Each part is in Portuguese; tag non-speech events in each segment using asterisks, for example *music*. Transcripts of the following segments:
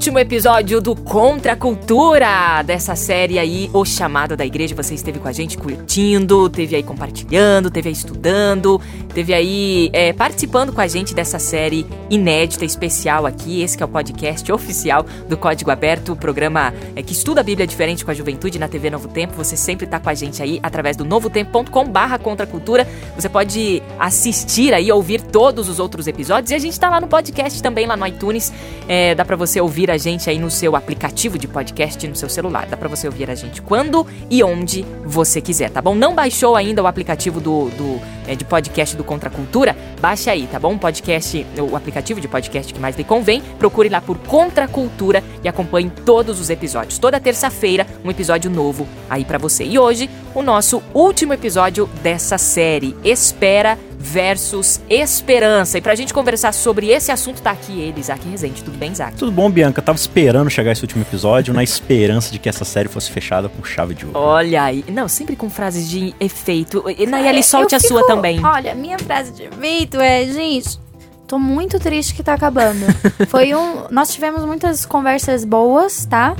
Último episódio do Contra a Cultura, dessa série aí, O Chamado da Igreja. Você esteve com a gente curtindo, teve aí compartilhando, teve aí estudando, teve aí é, participando com a gente dessa série inédita, especial aqui. Esse é o podcast oficial do Código Aberto, o programa é, que estuda a Bíblia diferente com a juventude na TV Novo Tempo. Você sempre está com a gente aí através do novotempo.com barra Contra Cultura. Você pode assistir aí, ouvir todos os outros episódios e a gente está lá no podcast também, lá no iTunes. É, dá para você ouvir a gente aí no seu aplicativo de podcast no seu celular. Dá para você ouvir a gente quando e onde você quiser, tá bom? Não baixou ainda o aplicativo do, do é, de podcast do Contra Cultura? Baixa aí, tá bom? Podcast, o aplicativo de podcast que mais lhe convém. Procure lá por Contra Cultura e acompanhe todos os episódios. Toda terça-feira, um episódio novo aí para você. E hoje, o nosso último episódio dessa série. Espera versus esperança. E pra gente conversar sobre esse assunto, tá aqui ele, Isaac Rezende. Tudo bem, Isaac? Tudo bom, Bianca? Eu tava esperando chegar esse último episódio, na esperança de que essa série fosse fechada com chave de ouro. Olha aí. Não, sempre com frases de efeito. E Nayeli, solte a sua também. Olha, minha frase de efeito é, gente, tô muito triste que tá acabando. *laughs* Foi um. Nós tivemos muitas conversas boas, tá?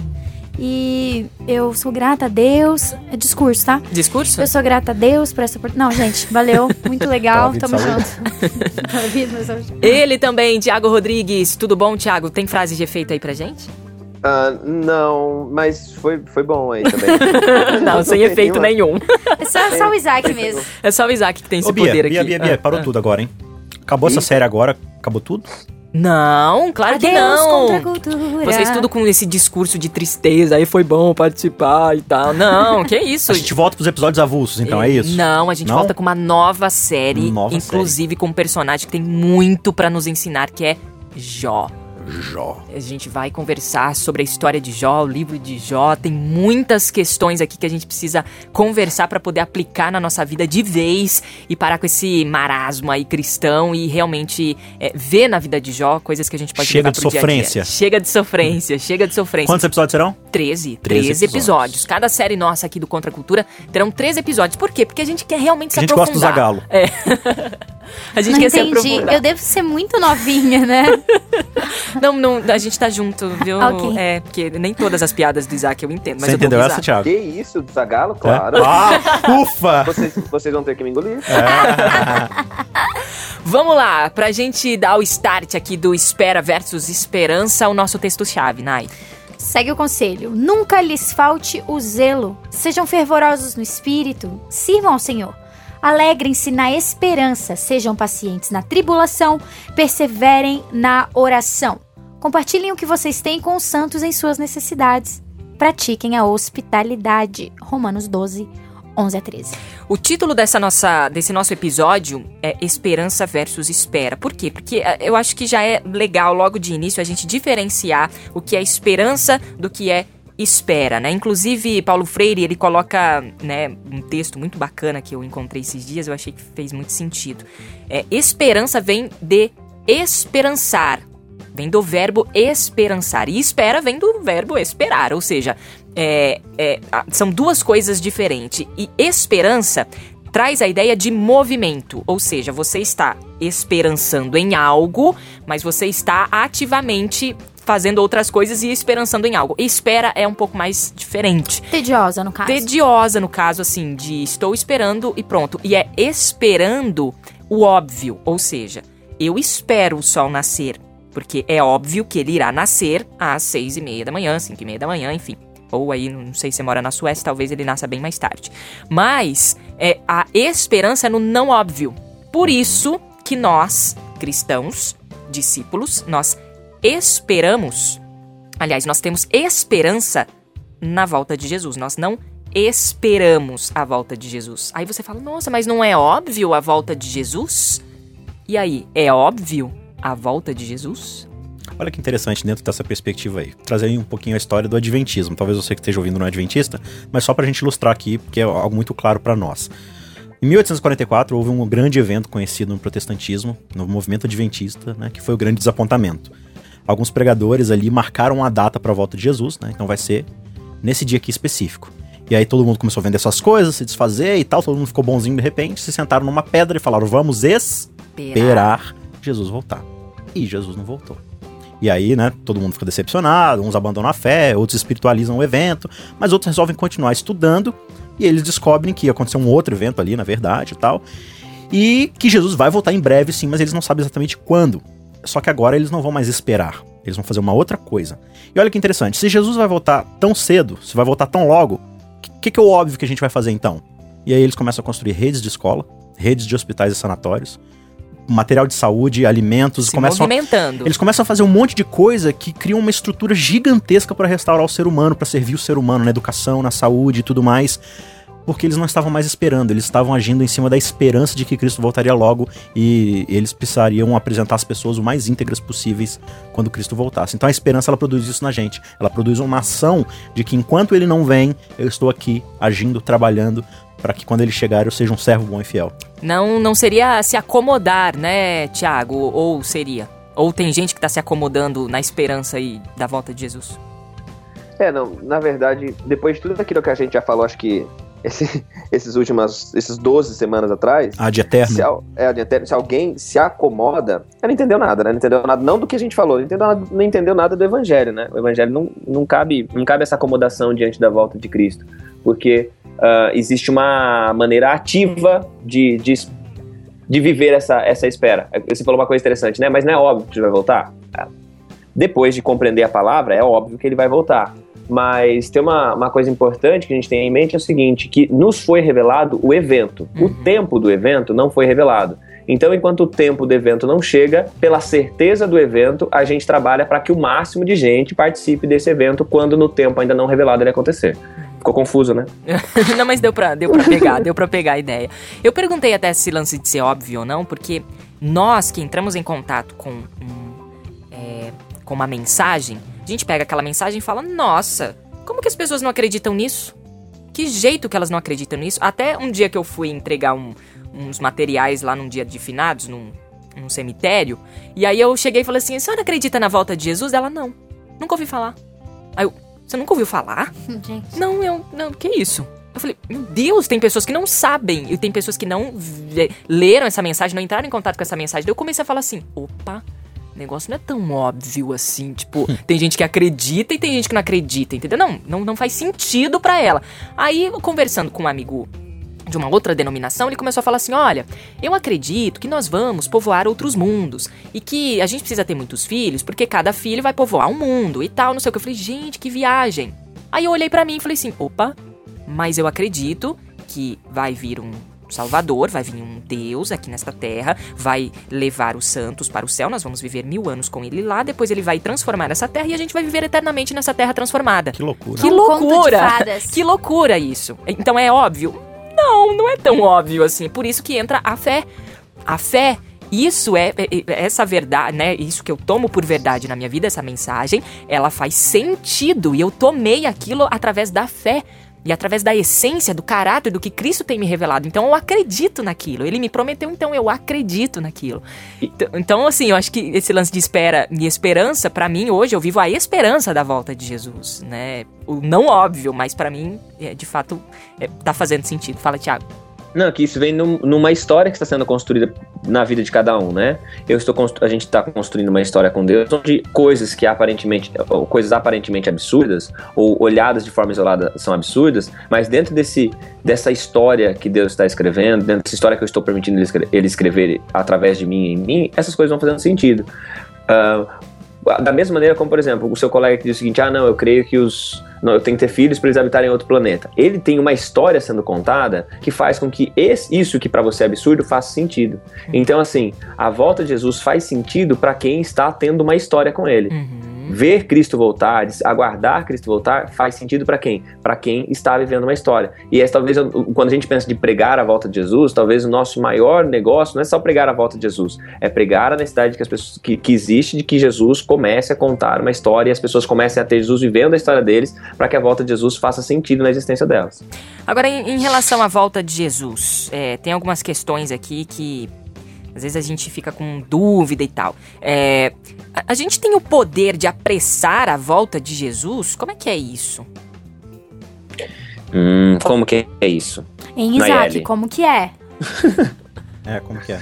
E eu sou grata a Deus. É discurso, tá? Discurso? Eu sou grata a Deus por essa oportunidade. Não, gente, valeu. *laughs* Muito legal. Tamo junto. *laughs* Ele também, Tiago Rodrigues. Tudo bom, Tiago? Tem frase de efeito aí pra gente? Uh, não, mas foi, foi bom aí também. *laughs* não, sem efeito nenhum. É só, só, o Isaac mesmo. É só o Isaac que tem esse Ô, Bia, poder Bia, aqui. Bia, Bia, parou ah, tudo agora, hein? Acabou essa série agora? Acabou tudo? Não, claro Adeus que não. Contra a cultura. Vocês tudo com esse discurso de tristeza, aí foi bom participar e tal. Não, que isso? A gente volta pros episódios avulsos, então, é isso? Não, a gente Não? volta com uma nova série, Nova inclusive com um personagem que tem muito pra nos ensinar, que é Jó. Jó. A gente vai conversar sobre a história de Jó, o livro de Jó. Tem muitas questões aqui que a gente precisa conversar para poder aplicar na nossa vida de vez e parar com esse marasmo aí cristão e realmente é, ver na vida de Jó coisas que a gente pode Chega de pro dia a dia. sofrência. Chega de sofrência, chega de sofrência. Quantos episódios serão? 13. 13 13 episódios. episódios. Cada série nossa aqui do Contra a Cultura terão 13 episódios. Por quê? Porque a gente quer realmente se A gente gosta do aprofundar. Zagalo. É. *laughs* a gente Não quer se entendi. aprofundar. Eu devo ser muito novinha, né? *laughs* Não, não, a gente tá junto, viu? Ok. É, porque nem todas as piadas do Isaac eu entendo, mas Você entendeu essa, Thiago? Que isso, do Zagalo? Claro. É? Ah, ufa! *laughs* Vocês, vocês vão ter que me engolir. *laughs* Vamos lá, pra gente dar o start aqui do espera versus esperança, o nosso texto-chave, Nai. Segue o conselho. Nunca lhes falte o zelo. Sejam fervorosos no espírito. Sirvam ao Senhor. Alegrem-se na esperança. Sejam pacientes na tribulação. Perseverem na oração. Compartilhem o que vocês têm com os santos em suas necessidades. Pratiquem a hospitalidade. Romanos 12, 11 a 13. O título dessa nossa, desse nosso episódio é Esperança versus Espera. Por quê? Porque eh, eu acho que já é legal logo de início a gente diferenciar o que é esperança do que é espera, né? Inclusive, Paulo Freire, ele coloca, né, um texto muito bacana que eu encontrei esses dias, eu achei que fez muito sentido. É, esperança vem de esperançar, vem do verbo esperançar. E espera vem do verbo esperar, ou seja, é, é, são duas coisas diferentes. E esperança traz a ideia de movimento, ou seja, você está esperançando em algo, mas você está ativamente fazendo outras coisas e esperançando em algo. Espera é um pouco mais diferente. Tediosa, no caso. tediosa no caso assim de estou esperando e pronto. E é esperando o óbvio ou seja eu espero o sol nascer porque é óbvio que ele irá nascer às seis e meia da manhã cinco e meia da manhã enfim. Ou aí não sei se você mora na Suécia talvez ele nasça bem mais tarde. Mas é a esperança é no não óbvio. Por isso que nós cristãos discípulos nós esperamos Aliás, nós temos esperança na volta de Jesus. Nós não esperamos a volta de Jesus. Aí você fala, nossa, mas não é óbvio a volta de Jesus? E aí, é óbvio a volta de Jesus? Olha que interessante dentro dessa perspectiva aí. Trazer um pouquinho a história do Adventismo. Talvez você que esteja ouvindo não é Adventista, mas só para a gente ilustrar aqui, porque é algo muito claro para nós. Em 1844 houve um grande evento conhecido no protestantismo, no movimento adventista, né, que foi o grande desapontamento. Alguns pregadores ali marcaram a data para a volta de Jesus, né, então vai ser nesse dia aqui específico. E aí todo mundo começou a vender suas coisas, se desfazer e tal, todo mundo ficou bonzinho de repente, se sentaram numa pedra e falaram: vamos esperar Jesus voltar. E Jesus não voltou. E aí, né, todo mundo fica decepcionado, uns abandonam a fé, outros espiritualizam o evento, mas outros resolvem continuar estudando e eles descobrem que ia acontecer um outro evento ali, na verdade, e tal. E que Jesus vai voltar em breve, sim, mas eles não sabem exatamente quando. Só que agora eles não vão mais esperar. Eles vão fazer uma outra coisa. E olha que interessante, se Jesus vai voltar tão cedo, se vai voltar tão logo, o que, que é o óbvio que a gente vai fazer então? E aí eles começam a construir redes de escola, redes de hospitais e sanatórios, material de saúde, alimentos, Se começam a, movimentando. eles começam a fazer um monte de coisa que cria uma estrutura gigantesca para restaurar o ser humano, para servir o ser humano na educação, na saúde e tudo mais. Porque eles não estavam mais esperando, eles estavam agindo em cima da esperança de que Cristo voltaria logo e eles precisariam apresentar as pessoas o mais íntegras possíveis quando Cristo voltasse. Então a esperança ela produz isso na gente. Ela produz uma ação de que enquanto ele não vem, eu estou aqui agindo, trabalhando para que quando ele chegar eu seja um servo bom e fiel. Não, não seria se acomodar, né, Tiago? Ou seria? Ou tem gente que tá se acomodando na esperança aí da volta de Jesus? É, não, na verdade, depois de tudo aquilo que a gente já falou, acho que esse, esses últimos, esses 12 semanas atrás, A de eterno. se, é, de eterno, se alguém se acomoda, ela não entendeu nada, né? Não entendeu nada, não do que a gente falou, não entendeu nada, não entendeu nada do evangelho, né? O evangelho não, não, cabe, não cabe essa acomodação diante da volta de Cristo, porque ah, existe uma maneira ativa de, de, de viver essa, essa espera. Você falou uma coisa interessante, né? Mas não é óbvio que ele vai voltar? Depois de compreender a palavra, é óbvio que ele vai voltar. Mas tem uma, uma coisa importante que a gente tem em mente é o seguinte, que nos foi revelado o evento. O Uhum. tempo do evento não foi revelado. Então, enquanto o tempo do evento não chega, pela certeza do evento, a gente trabalha para que o máximo de gente participe desse evento quando no tempo ainda não revelado ele acontecer. Ficou confuso, né? *laughs* não, mas deu pra, deu pra pegar, deu pra pegar a ideia. Eu perguntei até se lance de ser óbvio ou não, porque nós que entramos em contato com, um, é, com uma mensagem, gente pega aquela mensagem e fala, nossa, como que as pessoas não acreditam nisso? Que jeito que elas não acreditam nisso? Até um dia que eu fui entregar um- uns materiais lá num dia de finados, num, num cemitério, e aí eu cheguei e falei assim, a senhora acredita na volta de Jesus? Ela, não, nunca ouvi falar. Aí eu, você nunca ouviu falar? *laughs* Gente. Não, eu. Não, que isso? Eu falei, meu Deus, tem pessoas que não sabem. E tem pessoas que não leram essa mensagem, não entraram em contato com essa mensagem. Daí eu comecei a falar assim: opa, o negócio não é tão óbvio assim. Tipo, *laughs* tem gente que acredita e tem gente que não acredita, entendeu? Não, não, não faz sentido pra ela. Aí, conversando com um amigo de uma outra denominação, ele começou a falar assim: olha, eu acredito que nós vamos povoar outros mundos e que a gente precisa ter muitos filhos porque cada filho vai povoar um mundo e tal, não sei o que. Eu falei, gente, que viagem. Aí eu olhei pra mim e falei assim: opa, mas eu acredito que vai vir um Salvador, vai vir um Deus aqui nesta terra, vai levar os santos para o céu, nós vamos viver mil anos com ele lá, depois ele vai transformar essa terra e a gente vai viver eternamente nessa terra transformada. Que loucura. Que Um loucura! Que loucura isso! Então é óbvio? Não, não é tão óbvio assim. Por isso que entra a fé. A fé, isso é, é- é- essa verdade, né? Isso que eu tomo por verdade na minha vida, essa mensagem, ela faz sentido e eu tomei aquilo através da fé. E através da essência, do caráter, do que Cristo tem me revelado. Então eu acredito naquilo. Ele me prometeu, então eu acredito naquilo. Então, assim, eu acho que esse lance de espera e esperança, pra mim, hoje, eu vivo a esperança da volta de Jesus, né? O não óbvio, mas pra mim, é, de fato, é, tá fazendo sentido. Fala, Thiago. Não, que isso vem num- numa história que está sendo construída na vida de cada um, né? Eu estou a gente está construindo uma história com Deus onde coisas que aparentemente coisas aparentemente absurdas ou olhadas de forma isolada são absurdas, mas dentro desse dessa história que Deus está escrevendo, dentro dessa história que eu estou permitindo ele escre- ele escrever através de mim e em mim, essas coisas vão fazendo sentido. Ah, da mesma maneira como, por exemplo, o seu colega que diz o seguinte: ah, não, eu creio que os. Não, eu tenho que ter filhos para eles habitarem em outro planeta. Ele tem uma história sendo contada que faz com que esse- isso que para você é absurdo faça sentido. Então, assim, a volta de Jesus faz sentido para quem está tendo uma história com ele. Uhum. Ver Cristo voltar, aguardar Cristo voltar, faz sentido para quem? Para quem está vivendo uma história. E essa, talvez, quando a gente pensa de pregar a volta de Jesus, talvez o nosso maior negócio não é só pregar a volta de Jesus, é pregar a necessidade que, as pessoas, que, que existe de que Jesus comece a contar uma história e as pessoas comecem a ter Jesus vivendo a história deles, para que a volta de Jesus faça sentido na existência delas. Agora, em, em relação à volta de Jesus, é, tem algumas questões aqui que às vezes a gente fica com dúvida e tal. É, a, a, gente tem o poder de apressar a volta de Jesus? Como é que é isso? Hum, como que é isso? Em Isaac, como que é? é, como que é?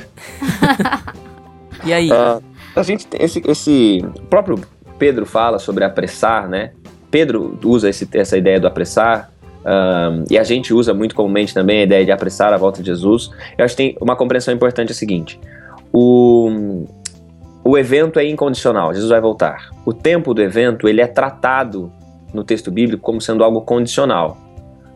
*laughs* e aí? Uh, a gente tem esse, esse o próprio Pedro fala sobre apressar, né? Pedro usa esse, essa ideia do apressar um, e a gente usa muito comumente também a ideia de apressar a volta de Jesus. Eu acho que tem uma compreensão importante é a seguinte: o, o evento é incondicional, Jesus vai voltar. O tempo do evento ele é tratado no texto bíblico como sendo algo condicional,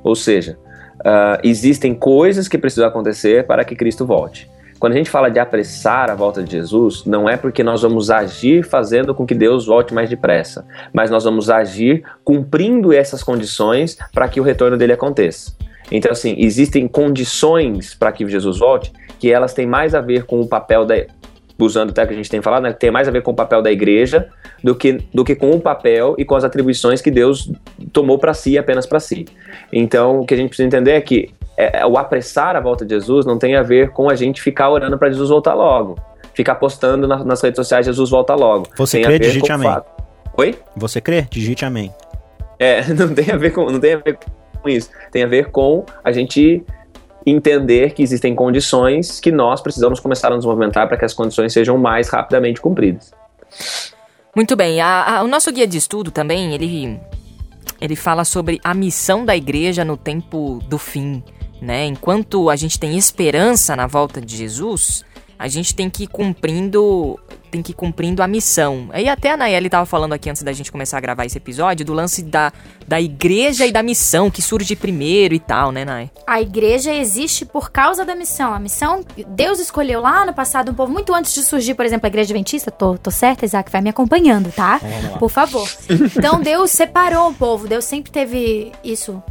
ou seja, uh, existem coisas que precisam acontecer para que Cristo volte. Quando a gente fala de apressar a volta de Jesus, não é porque nós vamos agir fazendo com que Deus volte mais depressa, mas nós vamos agir cumprindo essas condições para que o retorno dele aconteça. Então, assim, existem condições para que Jesus volte que elas têm mais a ver com o papel da, usando até que a gente tem falado, né, tem mais a ver com o papel da igreja do que, do que com o papel e com as atribuições que Deus tomou para si, apenas para si. Então, o que a gente precisa entender é que é, é, o apressar a volta de Jesus não tem a ver com a gente ficar orando para Jesus voltar logo. Ficar postando na, nas redes sociais Jesus volta logo. Você tem crê, digite amém. Fato. Oi? Você crê? Digite amém. É, *laughs* não tem a ver com, não tem a ver com isso. Tem a ver com a gente entender que existem condições que nós precisamos começar a nos movimentar para que as condições sejam mais rapidamente cumpridas. Muito bem. A, a, o nosso guia de estudo também, ele, ele fala sobre a missão da igreja no tempo do fim. Né? Enquanto a gente tem esperança na volta de Jesus, a gente tem que ir cumprindo tem que ir cumprindo a missão. Aí até a Nayeli estava falando aqui antes da gente começar a gravar esse episódio do lance da, da igreja e da missão, que surge primeiro e tal, né, Nay? A igreja existe por causa da missão. A missão, Deus escolheu lá no passado um povo, muito antes de surgir, por exemplo, a igreja adventista. Tô, tô certa, Isaac? Vai me acompanhando, tá? Por favor. Então Deus separou o povo. Deus sempre teve isso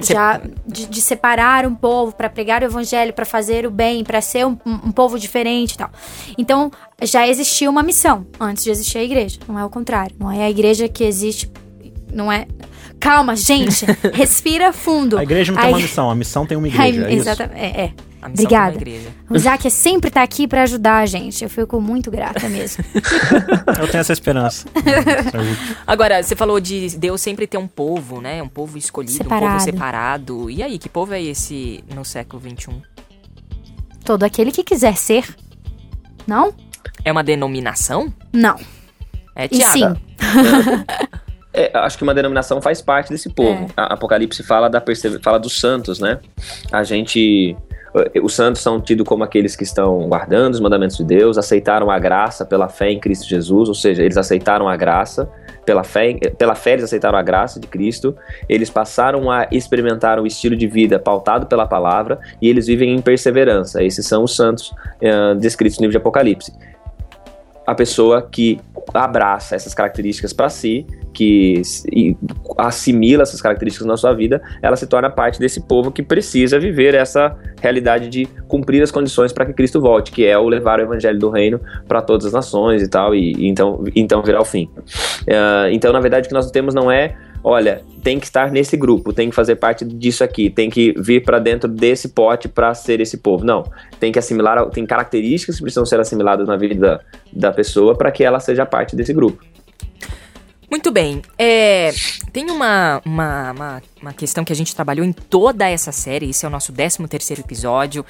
já de, de, separar um povo para pregar o evangelho, para fazer o bem, para ser um, um, povo diferente e tal. Então, já existia uma missão antes de existir a igreja. Não é o contrário. Não é a igreja que existe. Não é. Calma, gente. *laughs* respira fundo. A igreja não tem uma missão, a missão tem uma igreja. A, é exatamente. É, é. A missão Obrigada. igreja. O Isaac é sempre tá aqui para ajudar a gente. Eu fico muito grata mesmo. *laughs* Eu tenho essa esperança. *laughs* Agora, você falou de Deus sempre ter um povo, né? Um povo escolhido, separado. um povo separado. E aí, que povo é esse no século XXI? Todo aquele que quiser ser. Não? É uma denominação? Não. É, Tiago. Sim. É, acho que uma denominação faz parte desse povo. É. A Apocalipse fala da fala dos santos, né? A gente eh, os santos são tidos como aqueles que estão guardando os mandamentos de Deus, aceitaram a graça pela fé em Cristo Jesus, ou seja, eles aceitaram a graça pela fé, pela fé eles aceitaram a graça de Cristo, eles passaram a experimentar um estilo de vida pautado pela palavra e eles vivem em perseverança. Esses são os santos uh, descritos no livro de Apocalipse. A pessoa que abraça essas características para si que assimila essas características na sua vida, ela se torna parte desse povo que precisa viver essa realidade de cumprir as condições para que Cristo volte, que é o levar o evangelho do reino para todas as nações e tal, e, e então, então virar o fim. Uh, então, na verdade, o que nós temos não é olha, tem que estar nesse grupo, tem que fazer parte disso aqui, tem que vir para dentro desse pote para ser esse povo. Não, tem que assimilar, tem características que precisam ser assimiladas na vida da, da pessoa para que ela seja parte desse grupo. Muito bem. É, tem uma, uma, uma, uma, questão que a gente trabalhou em toda essa série. Esse é o nosso 13 terceiro episódio.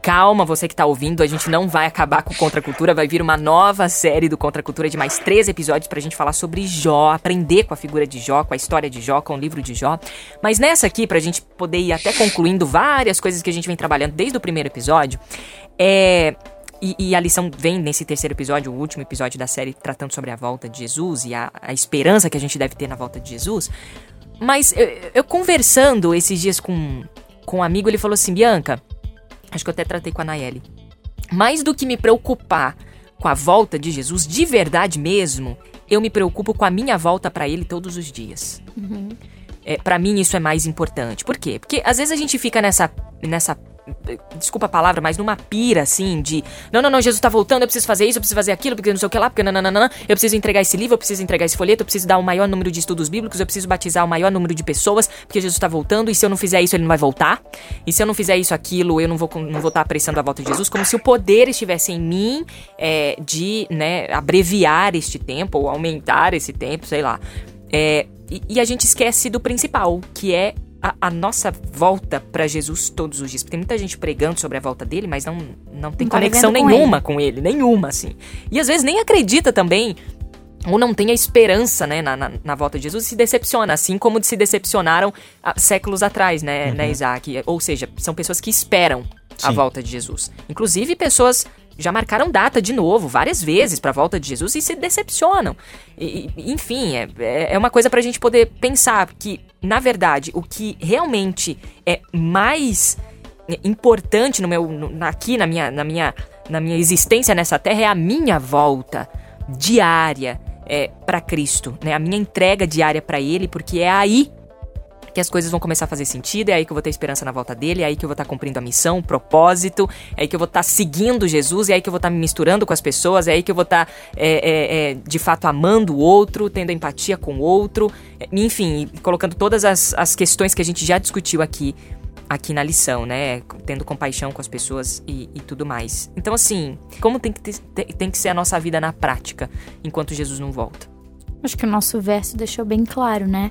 Calma, você que tá ouvindo, a gente não vai acabar com Contra Cultura. Vai vir uma nova série do Contra Cultura de mais três episódios pra gente falar sobre Jó, aprender com a figura de Jó, com a história de Jó, com o livro de Jó. Mas nessa aqui, pra gente poder ir até concluindo várias coisas que a gente vem trabalhando desde o primeiro episódio, é e, e, a lição vem nesse terceiro episódio, o último episódio da série, tratando sobre a volta de Jesus e a, a esperança que a gente deve ter na volta de Jesus. Mas eu, eu, conversando esses dias com, com um amigo, ele falou assim: Bianca, acho que eu até tratei com a Nayeli. Mais do que me preocupar com a volta de Jesus, de verdade mesmo, eu me preocupo com a minha volta para ele todos os dias. Uhum. É, para mim isso é mais importante. Por quê? Porque às vezes a gente fica nessa nessa desculpa a palavra, mas numa pira, assim, de não, não, não, Jesus tá voltando, eu preciso fazer isso, eu preciso fazer aquilo, porque não sei o que lá, porque nananana, eu preciso entregar esse livro, eu preciso entregar esse folheto, eu preciso dar o maior número de estudos bíblicos, eu preciso batizar o maior número de pessoas, porque Jesus tá voltando, e se eu não fizer isso, ele não vai voltar, e se eu não fizer isso, aquilo, eu não vou não vou estar tá apressando a volta de Jesus, como se o poder estivesse em mim é, de, né, abreviar este tempo, ou aumentar esse tempo, sei lá. É, e, e a gente esquece do principal, que é a, a nossa volta para Jesus todos os dias. Porque tem muita gente pregando sobre a volta dele, mas não, não tem não tá conexão nenhuma com ele. com ele, nenhuma, assim. E às vezes nem acredita também ou não tem a esperança, né, na, na, na, volta de Jesus e se decepciona, assim como se decepcionaram há, séculos atrás, né, uhum. né, Isaac? Ou seja, são pessoas que esperam Sim. a volta de Jesus. Inclusive pessoas já marcaram data de novo, várias vezes, para a volta de Jesus e se decepcionam. E, enfim, é, é, é uma coisa para a gente poder pensar que, na verdade, o que realmente é mais importante no meu, no, aqui na minha, na, minha, na minha existência nessa terra é a minha volta diária é, para Cristo, né? A minha entrega diária para Ele, porque é aí que as coisas vão começar a fazer sentido, é aí que eu vou ter esperança na volta dele, é aí que eu vou estar tá cumprindo a missão, o propósito, é aí que eu vou estar tá seguindo Jesus, é aí que eu vou estar tá me misturando com as pessoas, é aí que eu vou estar tá, é, é, é, de fato amando o outro, tendo empatia com o outro, é, enfim, colocando todas as, as questões que a gente já discutiu aqui aqui na lição, né? Tendo compaixão com as pessoas e, e, tudo mais. Então, assim, como tem que, ter, tem que ser a nossa vida na prática enquanto Jesus não volta? Acho que o nosso verso deixou bem claro, né?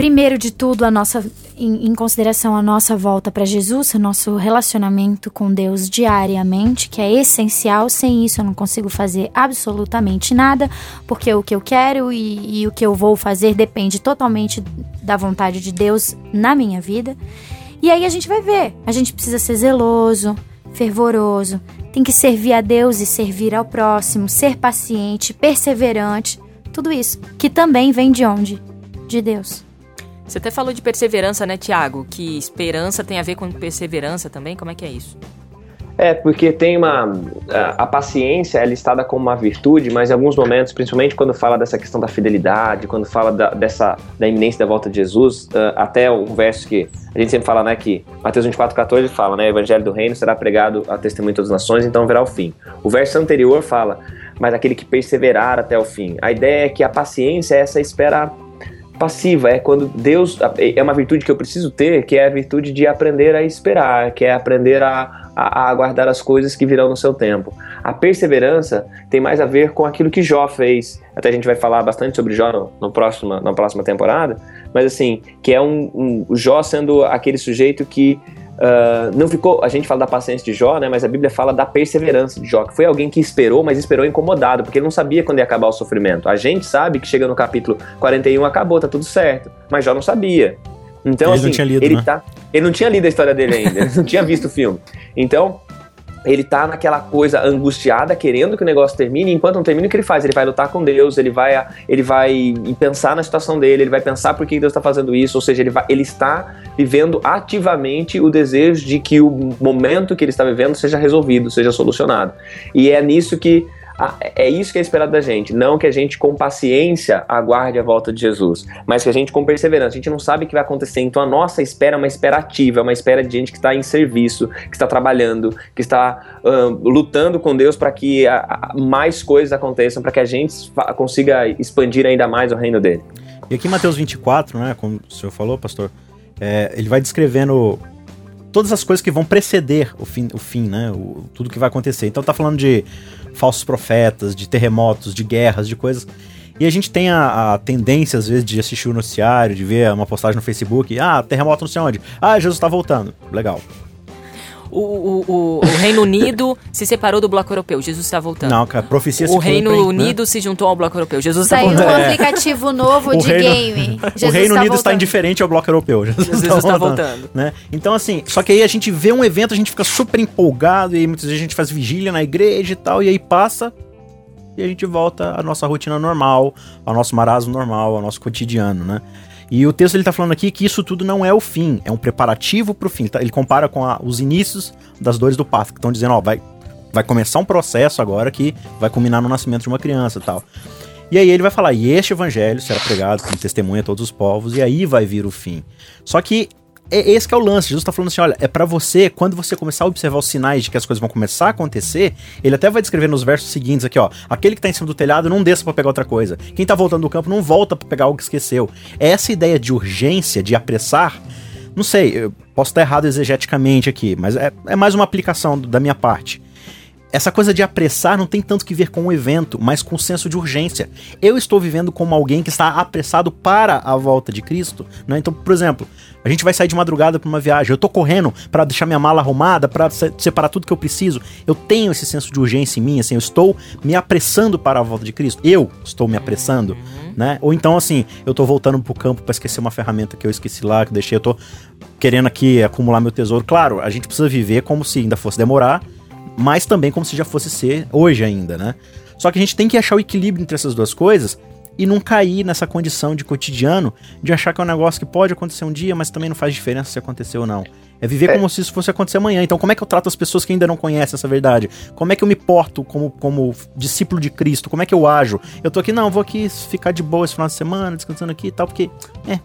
Primeiro de tudo, a nossa, em, em consideração a nossa volta para Jesus, o nosso relacionamento com Deus diariamente, que é essencial. Sem isso, eu não consigo fazer absolutamente nada, porque o que eu quero e, e o que eu vou fazer depende totalmente da vontade de Deus na minha vida. E aí a gente vai ver. A gente precisa ser zeloso, fervoroso, tem que servir a Deus e servir ao próximo, ser paciente, perseverante, tudo isso, que também vem de onde? De Deus. Você até falou de perseverança, né, Tiago? Que esperança tem a ver com perseverança também? Como é que é isso? É, porque tem uma. A, paciência é listada como uma virtude, mas em alguns momentos, principalmente quando fala dessa questão da fidelidade, quando fala da, dessa, da iminência da volta de Jesus, uh, até o verso que a gente sempre fala, né, que Mateus 24, 14 fala, né, o evangelho do reino será pregado a testemunho de todas as nações, então verá o fim. O verso anterior fala, mas aquele que perseverar até o fim. A ideia é que a paciência é essa espera passiva, é quando Deus é uma virtude que eu preciso ter, que é a virtude de aprender a esperar, que é aprender a, a, a, aguardar as coisas que virão no seu tempo. A perseverança tem mais a ver com aquilo que Jó fez. Até a gente vai falar bastante sobre Jó no, no próximo, na próxima temporada, mas assim, que é um, um Jó sendo aquele sujeito que Uh, não ficou. A gente fala da paciência de Jó, né? Mas a Bíblia fala da perseverança de Jó, que foi alguém que esperou, mas esperou incomodado, porque ele não sabia quando ia acabar o sofrimento. A gente sabe que chega no capítulo 41, acabou, tá tudo certo. Mas Jó não sabia. Então, ele assim, lido, ele, né? tá, ele não tinha lido a história dele ainda, ele não tinha visto o filme. Então, ele tá naquela coisa angustiada, querendo que o negócio termine, e enquanto não termina, o que ele faz? Ele vai lutar com Deus, ele vai, ele vai pensar na situação dele, ele vai pensar por que Deus está fazendo isso, ou seja, ele, vai, ele está vivendo ativamente o desejo de que o momento que ele está vivendo seja resolvido, seja solucionado. E é nisso que é isso que é esperado da gente. Não que a gente com paciência aguarde a volta de Jesus, mas que a gente com perseverança. A gente não sabe o que vai acontecer, então a nossa espera é uma espera ativa, é uma espera de gente que está em serviço, que está trabalhando, que está uh, lutando com Deus para que a, a, mais coisas aconteçam, para que a gente consiga expandir ainda mais o reino dele. E aqui Mateus 24, né, como o senhor falou, pastor, é, ele vai descrevendo todas as coisas que vão preceder o fim, o fim né? O, tudo que vai acontecer. Então tá falando de falsos profetas, de terremotos, de guerras, de coisas. E a gente tem a, a, tendência, às vezes, de assistir o noticiário, de ver uma postagem no Facebook. Ah, terremoto não sei onde. Ah, Jesus tá voltando. Legal o, o, o, Reino Unido se separou do bloco europeu. Jesus está voltando. Não, cara, profecia O Reino né? Unido né? se juntou ao bloco europeu. Jesus está voltando. Saiu um aplicativo novo de reino, game. Jesus o Reino tá Unido está indiferente ao bloco europeu. Jesus, Jesus está, está voltando. voltando. Né? Então, assim, só que aí a gente vê um evento, a gente fica super empolgado, e aí muitas vezes a gente faz vigília na igreja e tal, e aí passa e a gente volta à nossa rotina normal, ao nosso marasmo normal, ao nosso cotidiano, né? E o texto ele tá falando aqui que isso tudo não é o fim, é um preparativo para o fim. Tá? Ele compara com a, os inícios das dores do parto, que estão dizendo, ó, vai, vai começar um processo agora que vai culminar no nascimento de uma criança e tal. E aí ele vai falar: e este evangelho será pregado como testemunha a todos os povos, e aí vai vir o fim. Só que é esse que é o lance. Jesus tá falando assim: olha, é para você, quando você começar a observar os sinais de que as coisas vão começar a acontecer, ele até vai descrever nos versos seguintes aqui, ó. Aquele que tá em cima do telhado não desça para pegar outra coisa. Quem tá voltando do campo não volta para pegar algo que esqueceu. É essa ideia de urgência, de apressar. Não sei, eu posso estar errado exegeticamente aqui, mas é, é mais uma aplicação da minha parte essa coisa de apressar não tem tanto que ver com o evento, mas com o senso de urgência. Eu estou vivendo como alguém que está apressado para a volta de Cristo, né? Então, por exemplo, a gente vai sair de madrugada para uma viagem, eu estou correndo para deixar minha mala arrumada, para separar tudo que eu preciso. Eu tenho esse senso de urgência em mim, assim, eu estou me apressando para a volta de Cristo. Eu estou me apressando, uhum. né? Ou então assim, eu estou voltando pro campo para esquecer uma ferramenta que eu esqueci lá, que eu deixei, eu tô querendo aqui acumular meu tesouro. Claro, a gente precisa viver como se ainda fosse demorar mas também como se já fosse ser hoje ainda, né? Só que a gente tem que achar o equilíbrio entre essas duas coisas e não cair nessa condição de cotidiano de achar que é um negócio que pode acontecer um dia, mas também não faz diferença se acontecer ou não. É viver é. como se isso fosse acontecer amanhã. Então, como é que eu trato as pessoas que ainda não conhecem essa verdade? Como é que eu me porto como, como discípulo de Cristo? Como é que eu ajo? Eu tô aqui, não, vou aqui ficar de boa esse final de semana, descansando aqui e tal, porque. É,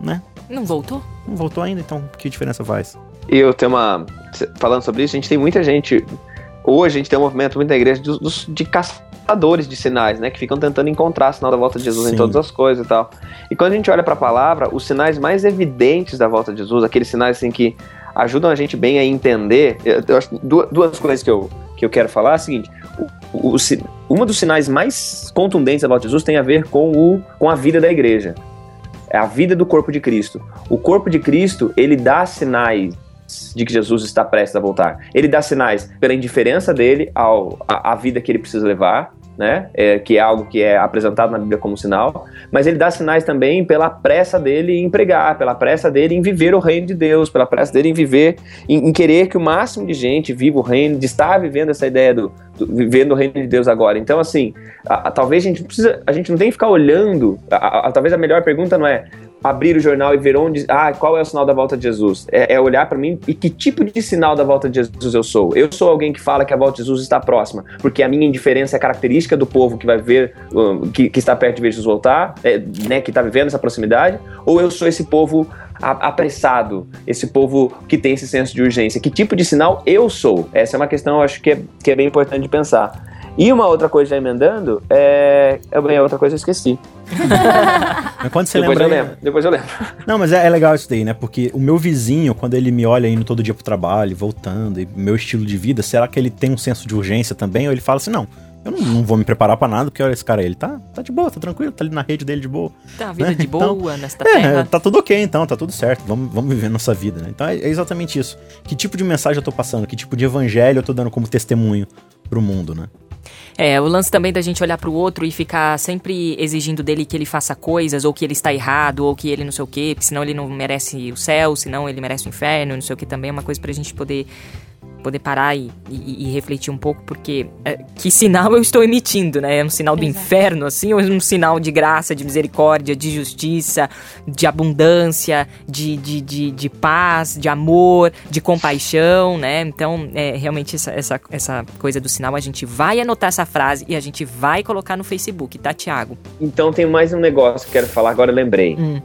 né? Não voltou? Não voltou ainda, então que diferença faz? E eu tenho uma. Falando sobre isso, a gente tem muita gente. Hoje a gente tem um movimento muito na igreja de, de caçadores de sinais, né? Que ficam tentando encontrar sinal da volta de Jesus Sim. em todas as coisas e tal. E quando a gente olha para a palavra, os sinais mais evidentes da volta de Jesus, aqueles sinais assim que ajudam a gente bem a entender. Eu, eu acho duas, duas coisas que eu, que eu quero falar é a seguinte: o, o, uma dos sinais mais contundentes da volta de Jesus tem a ver com, o, com a vida da igreja. É a vida do corpo de Cristo. O corpo de Cristo, ele dá sinais de que Jesus está prestes a voltar. Ele dá sinais pela indiferença dele ao, à, vida que ele precisa levar, né? É, que é algo que é apresentado na Bíblia como sinal, mas ele dá sinais também pela pressa dele em pregar, pela pressa dele em viver o reino de Deus, pela pressa dele em viver, em, em querer que o máximo de gente viva o reino, de estar vivendo essa ideia do, do vivendo o reino de Deus agora. Então, assim, a, a, talvez a gente precisa, a gente não tem que ficar olhando. A, talvez a melhor pergunta não é abrir o jornal e ver onde, ah, qual é o sinal da volta de Jesus? É, é olhar para mim e que tipo de sinal da volta de Jesus eu sou? Eu sou alguém que fala que a volta de Jesus está próxima, porque a minha indiferença é característica do povo que vai ver, que, que, está perto de ver Jesus voltar, é, né, que está vivendo essa proximidade, ou eu sou esse povo apressado, esse povo que tem esse senso de urgência? Que tipo de sinal eu sou? Essa é uma questão, eu acho que é, que é bem importante de pensar. E uma outra coisa já emendando, é. Eu, outra coisa eu esqueci. *laughs* mas quando você depois lembra. Eu lembro, depois eu lembro. *laughs* Não, mas é, é, legal isso daí, né? Porque o meu vizinho, quando ele me olha indo todo dia pro trabalho, voltando, e meu estilo de vida, será que ele tem um senso de urgência também? Ou ele fala assim, não. Eu não, não vou me preparar para nada, porque olha esse cara aí, ele tá, tá de boa, tá tranquilo, tá ali na rede dele de boa. Tá a vida né? de então, boa então, nesta é, terra. Tá tudo ok então, tá tudo certo, vamos, vamos viver nossa vida, né? Então é, é exatamente isso. Que tipo de mensagem eu tô passando, que tipo de evangelho eu tô dando como testemunho pro mundo, né? É, o lance também da gente olhar pro outro e ficar sempre exigindo dele que ele faça coisas, ou que ele está errado, ou que ele não sei o quê, senão ele não merece o céu, senão ele merece o inferno, não sei o que também, é uma coisa pra gente poder poder parar e, e, e, refletir um pouco, porque é, que sinal eu estou emitindo, né? É um sinal do Exato. inferno, assim, ou é um sinal de graça, de misericórdia, de justiça, de abundância, de, de, de, de paz, de amor, de compaixão, né? Então, é, realmente, essa, essa, essa coisa do sinal, a gente vai anotar essa frase e a gente vai colocar no Facebook, tá, Tiago? Então, tem mais um negócio que eu quero falar, agora eu lembrei. Hum.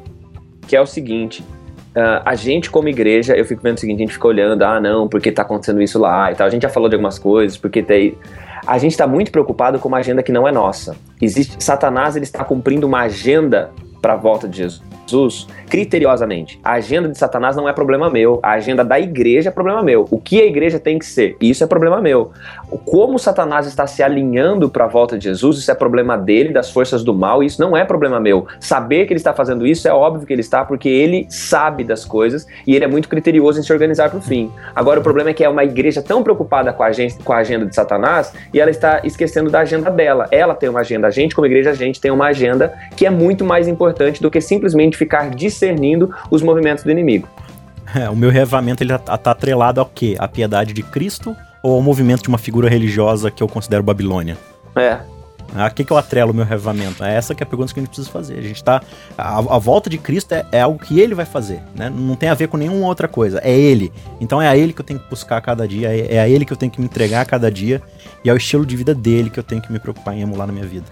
Que é o seguinte, Uh, a gente, como igreja, eu fico vendo o seguinte: a gente fica olhando, ah, não, porque tá acontecendo isso lá e tal. A gente já falou de algumas coisas, porque tem. A gente está muito preocupado com uma agenda que não é nossa. Existe Satanás, ele está cumprindo uma agenda para a volta de Jesus criteriosamente. A agenda de Satanás não é problema meu, a agenda da igreja é problema meu. O que a igreja tem que ser? Isso é problema meu. Como Satanás está se alinhando para a volta de Jesus, isso é problema dele, das forças do mal, isso não é problema meu. Saber que ele está fazendo isso é óbvio que ele está, porque ele sabe das coisas e ele é muito criterioso em se organizar para o fim. Agora, o problema é que é uma igreja tão preocupada com a, agenda, com a agenda de Satanás e ela está esquecendo da agenda dela. Ela tem uma agenda, a gente, como igreja, a gente tem uma agenda que é muito mais importante do que simplesmente ficar discernindo os movimentos do inimigo. É, o meu reavamento ele tá, tá atrelado ao quê? A piedade de Cristo ou ao movimento de uma figura religiosa que eu considero Babilônia? É. A que, que eu atrelo o meu reavamento? É essa que é a pergunta que a gente precisa fazer. A gente tá. A, a volta de Cristo é, é, algo que ele vai fazer, né? Não tem a ver com nenhuma outra coisa. É ele. Então é a ele que eu tenho que buscar cada dia, é, é a ele que eu tenho que me entregar a cada dia, e é o estilo de vida dele que eu tenho que me preocupar em emular na minha vida.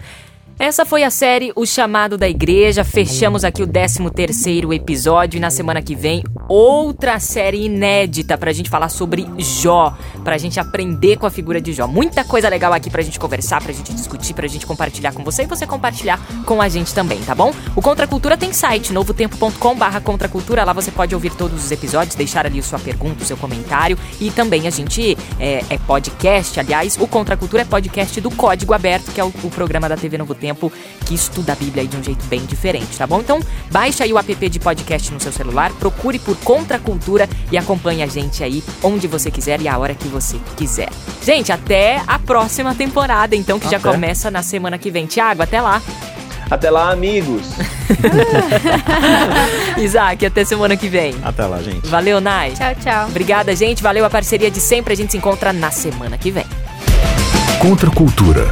Essa foi a série O Chamado da Igreja. Fechamos aqui o 13 terceiro episódio e na semana que vem outra série inédita pra gente falar sobre Jó, pra gente aprender com a figura de Jó. Muita coisa legal aqui pra gente conversar, pra gente discutir, pra gente compartilhar com você e você compartilhar com a gente também, tá bom? O Contra Cultura tem site novotempo.com/barra Contracultura. Lá você pode ouvir todos os episódios, deixar ali sua pergunta, o seu comentário e também a gente é, é podcast. Aliás, o Contra Cultura é podcast do Código Aberto, que é o, o programa da TV Novo Tempo que estuda a Bíblia aí de um jeito bem diferente, tá bom? Então, baixe aí o app de podcast no seu celular, procure por Contra Cultura e acompanhe a gente aí onde você quiser e a hora que você quiser. Gente, até a próxima temporada, então, que até. já começa na semana que vem. Tiago, até lá. Até lá, amigos. *laughs* Isaac, até semana que vem. Até lá, gente. Valeu, Nai. Tchau, tchau. Obrigada, gente. Valeu a parceria de sempre. A gente se encontra na semana que vem. Contra Cultura.